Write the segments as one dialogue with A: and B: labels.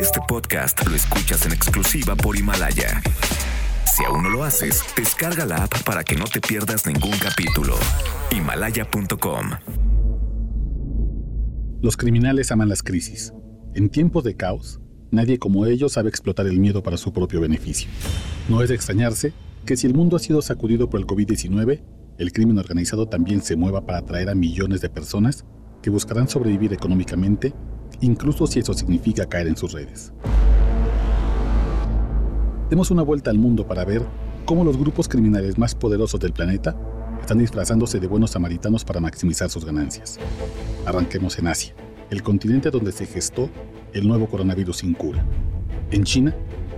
A: Este podcast lo escuchas en exclusiva por Himalaya. Si aún no lo haces, descarga la app para que no te pierdas ningún capítulo. Himalaya.com.
B: Los criminales aman las crisis. En tiempos de caos, nadie como ellos sabe explotar el miedo para su propio beneficio. No es de extrañarse que si el mundo ha sido sacudido por el COVID-19, el crimen organizado también se mueva para atraer a millones de personas que buscarán sobrevivir económicamente, incluso si eso significa caer en sus redes. Demos una vuelta al mundo para ver cómo los grupos criminales más poderosos del planeta están disfrazándose de buenos samaritanos para maximizar sus ganancias. Arranquemos en Asia, el continente donde se gestó el nuevo coronavirus sin cura. En China,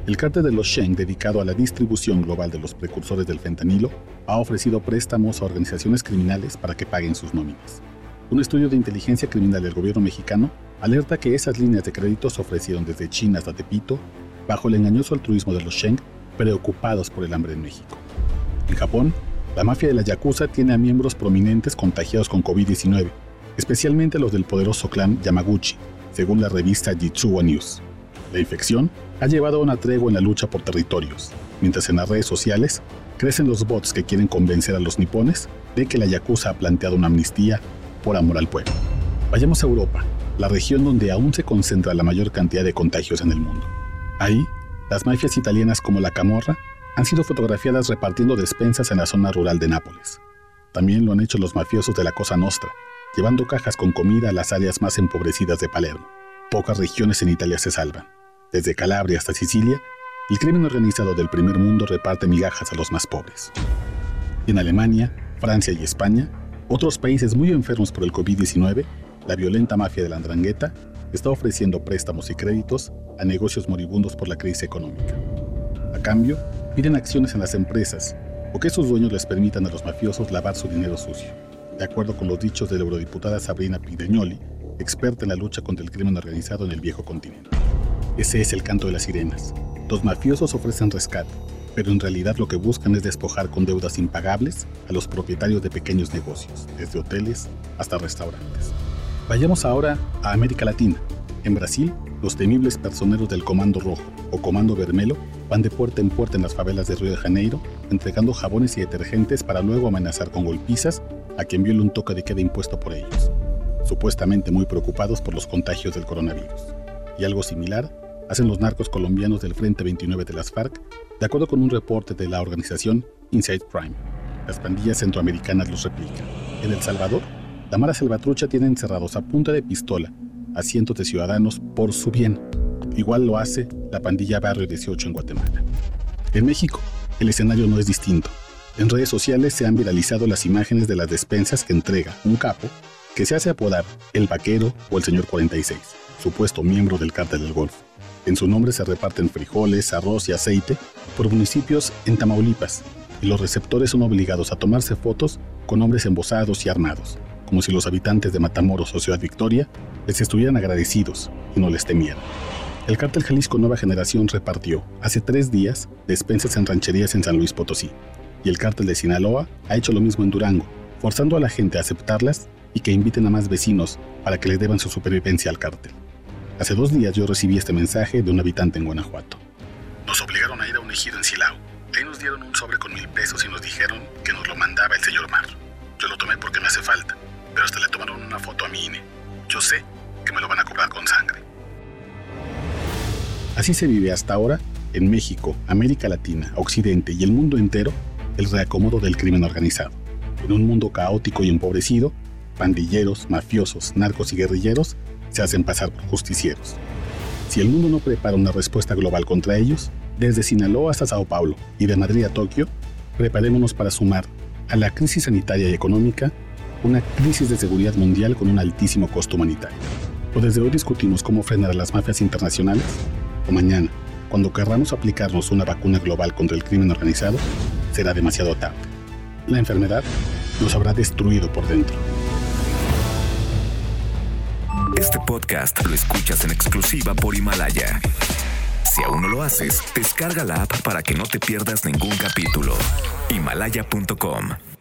B: el cártel de los Sheng, dedicado a la distribución global de los precursores del fentanilo, ha ofrecido préstamos a organizaciones criminales para que paguen sus nóminas. Un estudio de inteligencia criminal del gobierno mexicano alerta que esas líneas de crédito se ofrecieron desde China hasta Tepito bajo el engañoso altruismo de los Sheng, preocupados por el hambre en México. En Japón, la mafia de la Yakuza tiene a miembros prominentes contagiados con COVID-19, especialmente los del poderoso clan Yamaguchi, según la revista Jitsuwa News. La infección ha llevado a una tregua en la lucha por territorios, mientras en las redes sociales crecen los bots que quieren convencer a los nipones de que la Yakuza ha planteado una amnistía por amor al pueblo. Vayamos a Europa, la región donde aún se concentra la mayor cantidad de contagios en el mundo. Ahí, las mafias italianas como la Camorra han sido fotografiadas repartiendo despensas en la zona rural de Nápoles. También lo han hecho los mafiosos de la Cosa Nostra, llevando cajas con comida a las áreas más empobrecidas de Palermo. Pocas regiones en Italia se salvan. Desde Calabria hasta Sicilia, el crimen organizado del primer mundo reparte migajas a los más pobres. En Alemania, Francia y España, otros países muy enfermos por el COVID-19, la violenta mafia de la Andrangheta está ofreciendo préstamos y créditos a negocios moribundos por la crisis económica. A cambio, piden acciones en las empresas o que sus dueños les permitan a los mafiosos lavar su dinero sucio, de acuerdo con los dichos de la eurodiputada Sabrina Pideñoli, experta en la lucha contra el crimen organizado en el viejo continente. Ese es el canto de las sirenas. Los mafiosos ofrecen rescate, pero en realidad lo que buscan es despojar con deudas impagables a los propietarios de pequeños negocios, desde hoteles hasta restaurantes. Vayamos ahora a América Latina. En Brasil, los temibles personeros del Comando Rojo o Comando Vermelo van de puerta en puerta en las favelas de Río de Janeiro, entregando jabones y detergentes para luego amenazar con golpizas a quien viole un toque de queda impuesto por ellos, supuestamente muy preocupados por los contagios del coronavirus. Y algo similar hacen los narcos colombianos del Frente 29 de las FARC, de acuerdo con un reporte de la organización Inside Crime. Las pandillas centroamericanas los replican. En El Salvador, la Mara Salvatrucha tiene encerrados a punta de pistola a cientos de ciudadanos por su bien. Igual lo hace la pandilla Barrio 18 en Guatemala. En México, el escenario no es distinto. En redes sociales se han viralizado las imágenes de las despensas que entrega un capo que se hace apodar el vaquero o el señor 46, supuesto miembro del cártel del Golfo. En su nombre se reparten frijoles, arroz y aceite por municipios en Tamaulipas, y los receptores son obligados a tomarse fotos con hombres embosados y armados, como si los habitantes de Matamoros o Ciudad Victoria les estuvieran agradecidos y no les temieran. El cártel Jalisco Nueva Generación repartió hace tres días despensas en rancherías en San Luis Potosí, y el cártel de Sinaloa ha hecho lo mismo en Durango, forzando a la gente a aceptarlas y que inviten a más vecinos para que les deban su supervivencia al cártel. Hace dos días yo recibí este mensaje de un habitante en Guanajuato. Nos obligaron a ir a un ejido en Silao. Ahí nos dieron un sobre con mil pesos y nos dijeron que nos lo mandaba el señor Mar. Yo lo tomé porque me hace falta, pero hasta le tomaron una foto a mi INE. Yo sé que me lo van a cobrar con sangre. Así se vive hasta ahora en México, América Latina, Occidente y el mundo entero el reacomodo del crimen organizado. En un mundo caótico y empobrecido, pandilleros, mafiosos, narcos y guerrilleros se hacen pasar por justicieros. Si el mundo no prepara una respuesta global contra ellos, desde Sinaloa hasta Sao Paulo y de Madrid a Tokio, preparémonos para sumar a la crisis sanitaria y económica una crisis de seguridad mundial con un altísimo costo humanitario. O desde hoy discutimos cómo frenar a las mafias internacionales, o mañana, cuando querramos aplicarnos una vacuna global contra el crimen organizado, será demasiado tarde. La enfermedad nos habrá destruido por dentro.
A: Este podcast lo escuchas en exclusiva por Himalaya. Si aún no lo haces, descarga la app para que no te pierdas ningún capítulo. Himalaya.com